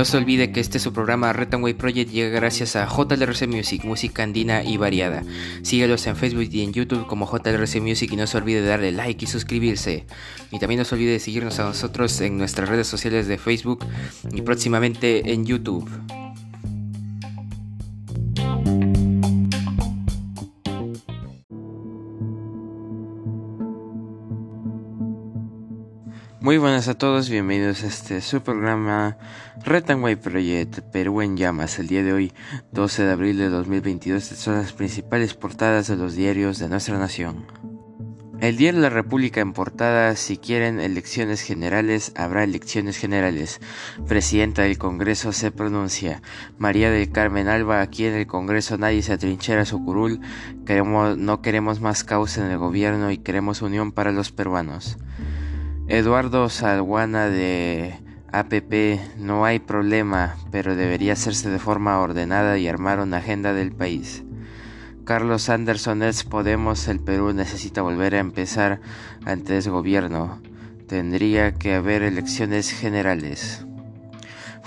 No se olvide que este su programa Retanway Project llega gracias a JLRC Music, música andina y variada. Síguelos en Facebook y en YouTube como JLRC Music y no se olvide de darle like y suscribirse. Y también no se olvide de seguirnos a nosotros en nuestras redes sociales de Facebook y próximamente en YouTube. Muy buenas a todos, bienvenidos a este su programa Retanway Project Perú en llamas. El día de hoy, 12 de abril de 2022, son las principales portadas de los diarios de nuestra nación. El diario La República en portada, si quieren elecciones generales, habrá elecciones generales. Presidenta del Congreso se pronuncia. María del Carmen Alba, aquí en el Congreso nadie se atrinchera su curul. Queremos, no queremos más causa en el gobierno y queremos unión para los peruanos. Eduardo Salguana de APP, no hay problema, pero debería hacerse de forma ordenada y armar una agenda del país. Carlos Anderson es Podemos, el Perú necesita volver a empezar ante ese gobierno. Tendría que haber elecciones generales.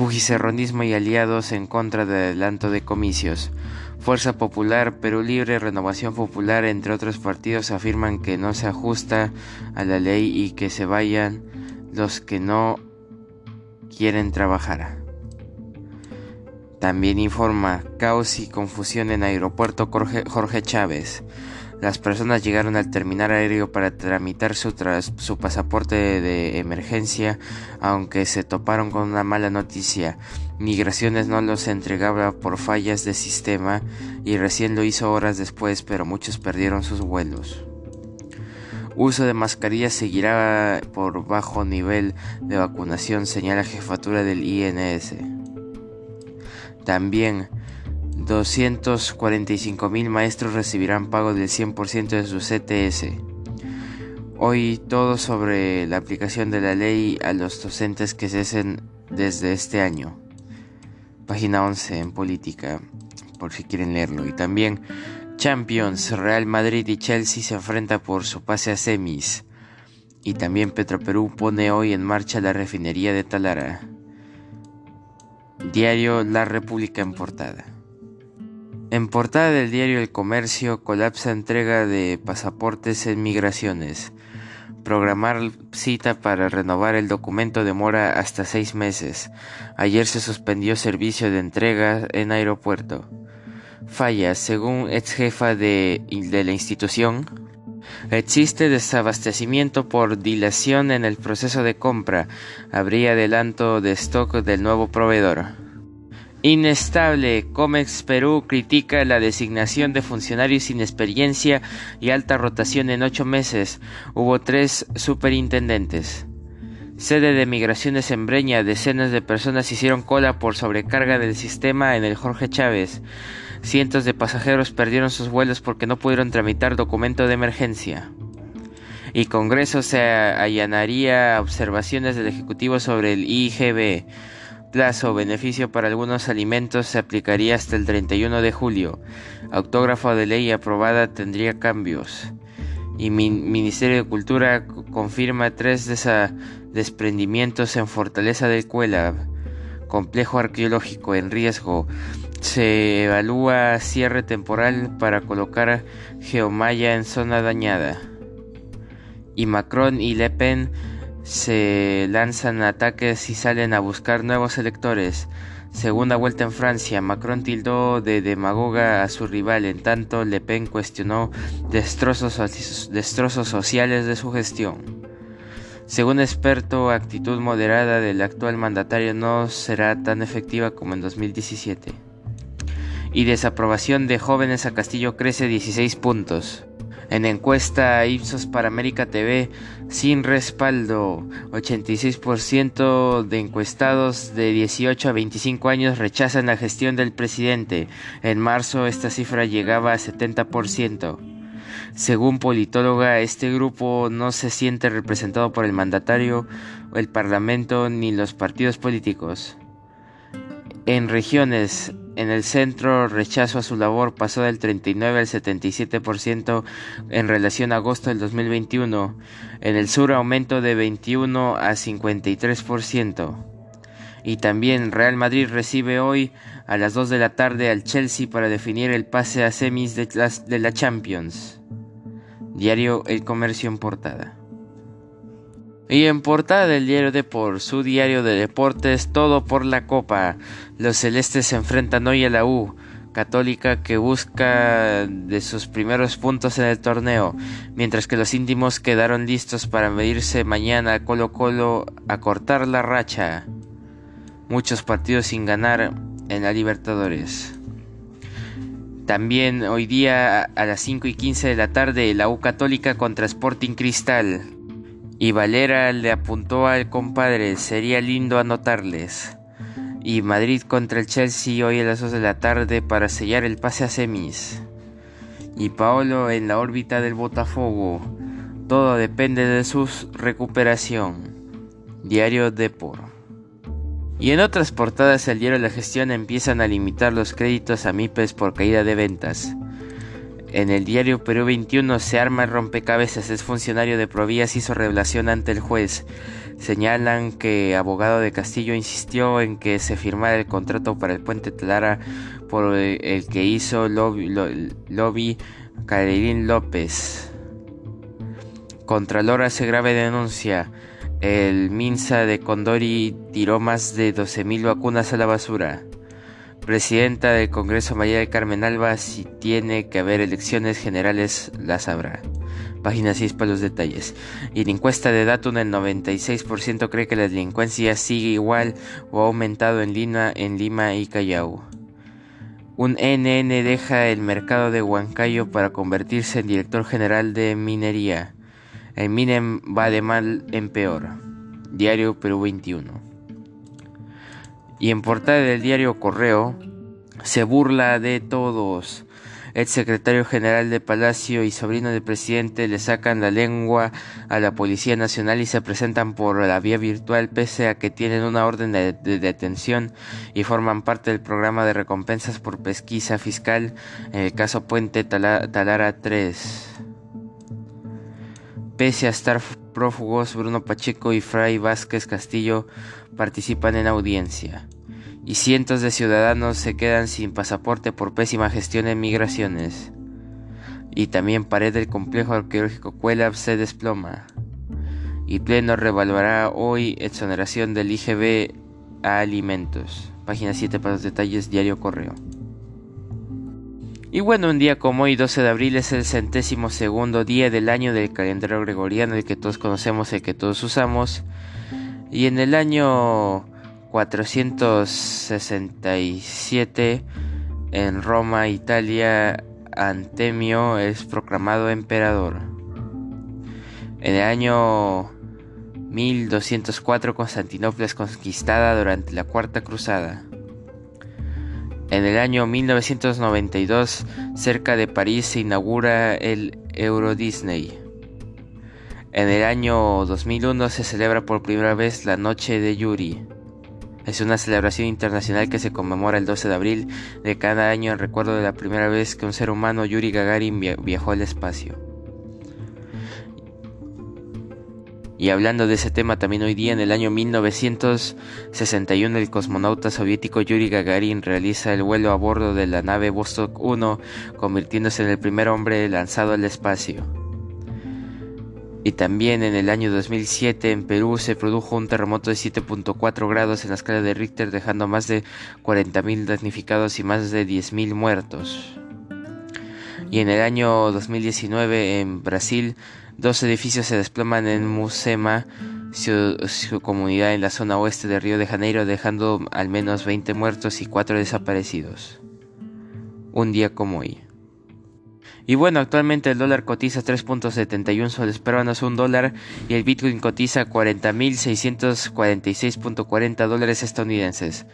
Fujicerronismo y aliados en contra del adelanto de comicios. Fuerza Popular, Perú Libre, Renovación Popular, entre otros partidos, afirman que no se ajusta a la ley y que se vayan los que no quieren trabajar. También informa caos y confusión en aeropuerto Jorge, Chávez. Las personas llegaron al terminal aéreo para tramitar su, su pasaporte de emergencia, aunque se toparon con una mala noticia. Migraciones no los entregaba por fallas de sistema y recién lo hizo horas después, pero muchos perdieron sus vuelos. Uso de mascarillas seguirá por bajo nivel de vacunación, señala jefatura del INS. También 245 mil maestros recibirán pago del 100% de su CTS. Hoy todo sobre la aplicación de la ley a los docentes que cesen desde este año página 11 en política, por si quieren leerlo. Y también Champions, Real Madrid y Chelsea se enfrentan por su pase a semis. Y también Petroperú pone hoy en marcha la refinería de Talara. Diario La República en portada. En portada del diario El Comercio colapsa entrega de pasaportes en migraciones. Programar cita para renovar el documento demora hasta seis meses. Ayer se suspendió servicio de entrega en aeropuerto. Falla, según ex jefa de, de la institución, Existe desabastecimiento por dilación en el proceso de compra. Habría adelanto de stock del nuevo proveedor. Inestable. Comex Perú critica la designación de funcionarios sin experiencia y alta rotación en ocho meses. Hubo tres superintendentes. Sede de migraciones en Breña. Decenas de personas hicieron cola por sobrecarga del sistema en el Jorge Chávez. Cientos de pasajeros perdieron sus vuelos porque no pudieron tramitar documento de emergencia. Y Congreso se allanaría observaciones del Ejecutivo sobre el IGB plazo beneficio para algunos alimentos se aplicaría hasta el 31 de julio. Autógrafo de ley aprobada tendría cambios. Y mi Ministerio de Cultura confirma tres desprendimientos en Fortaleza del Cuela. Complejo arqueológico en riesgo. Se evalúa cierre temporal para colocar geomaya en zona dañada. Y Macron y Le Pen se lanzan ataques y salen a buscar nuevos electores. Segunda vuelta en Francia, Macron tildó de demagoga a su rival, en tanto Le Pen cuestionó destrozos, sociales de su gestión. Según experto, actitud moderada del actual mandatario no será tan efectiva como en 2017. Y desaprobación de jóvenes a Castillo crece 16 puntos. En encuesta Ipsos para América TV, sin respaldo, 86% de encuestados de 18 a 25 años rechazan la gestión del presidente. En marzo esta cifra llegaba a 70%. Según politóloga, este grupo no se siente representado por el mandatario, el parlamento ni los partidos políticos. En regiones, en el centro, rechazo a su labor pasó del 39 al 77% en relación a agosto del 2021. En el sur, aumento de 21 a 53%. Y también Real Madrid recibe hoy a las 2 de la tarde al Chelsea para definir el pase a semis de la, de la Champions. Diario El Comercio en portada. Y en portada del diario Deport, su diario de deportes, todo por la copa. Los celestes se enfrentan hoy a la U, católica que busca de sus primeros puntos en el torneo, mientras que los íntimos quedaron listos para medirse mañana a Colo Colo a cortar la racha. Muchos partidos sin ganar en la Libertadores. También hoy día a las 5 y 15 de la tarde la U Católica contra Sporting Cristal. Y Valera le apuntó al compadre, sería lindo anotarles. Y Madrid contra el Chelsea hoy a las 2 de la tarde para sellar el pase a semis. Y Paolo en la órbita del Botafogo. Todo depende de su recuperación. Diario Depor. Y en otras portadas el diario La Gestión empiezan a limitar los créditos a MIPES por caída de ventas. En el diario Perú 21 se arma el rompecabezas, es funcionario de Provías, hizo revelación ante el juez. Señalan que abogado de Castillo insistió en que se firmara el contrato para el puente Talara por el que hizo lobby, lobby López. Contralor hace grave denuncia. El Minsa de Condori tiró más de 12.000 vacunas a la basura presidenta del Congreso María del Carmen Alba, si tiene que haber elecciones generales, las habrá. Página 6 para los detalles. Y en encuesta de Datum, el 96% cree que la delincuencia sigue igual o ha aumentado en Lima, en Lima y Callao. Un NN deja el mercado de Huancayo para convertirse en director general de minería. El Minem va de mal en peor. Diario Perú 21 y en portada del diario Correo se burla de todos. El secretario general de Palacio y sobrino del presidente le sacan la lengua a la Policía Nacional y se presentan por la vía virtual pese a que tienen una orden de, detención y forman parte del programa de recompensas por pesquisa fiscal en el caso Puente Talara 3. Pese a estar prófugos, Bruno Pacheco y Fray Vázquez Castillo participan en audiencia. Y cientos de ciudadanos se quedan sin pasaporte por pésima gestión en migraciones. Y también pared del complejo arqueológico Cuelab se desploma. Y Pleno revaluará hoy exoneración del IGB a alimentos. Página 7 para los detalles, Diario Correo. Y bueno, un día como hoy, 12 de abril, es el centésimo segundo día del año del calendario gregoriano, el que todos conocemos, el que todos usamos. Y en el año 467, en Roma, Italia, Antemio es proclamado emperador. En el año 1204, Constantinopla es conquistada durante la Cuarta Cruzada. En el año 1992, cerca de París, se inaugura el Euro Disney. En el año 2001 se celebra por primera vez la Noche de Yuri. Es una celebración internacional que se conmemora el 12 de abril de cada año en recuerdo de la primera vez que un ser humano, Yuri Gagarin, viajó al espacio. Y hablando de ese tema también hoy día, en el año 1961, el cosmonauta soviético Yuri Gagarin realiza el vuelo a bordo de la nave Vostok 1, convirtiéndose en el primer hombre lanzado al espacio. Y también en el año 2007 en Perú se produjo un terremoto de 7.4 grados en la escala de Richter dejando más de 40.000 damnificados y más de 10.000 muertos. Y en el año 2019 en Brasil Dos edificios se desploman en Musema, su, comunidad en la zona oeste de Río de Janeiro, dejando al menos 20 muertos y 4 desaparecidos. Un día como hoy. Y bueno, actualmente el dólar cotiza 3.71 soles peruanos un dólar y el Bitcoin cotiza 40.646.40 dólares estadounidenses.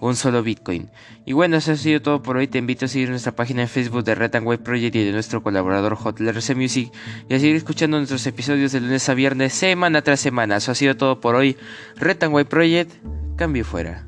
Un solo Bitcoin. Y bueno, eso ha sido todo por hoy. Te invito a seguir nuestra página en Facebook de Red Web Project y de nuestro colaborador RC Music y a seguir escuchando nuestros episodios de lunes a viernes, semana tras semana. Eso ha sido todo por hoy. Red Web Project, cambio fuera.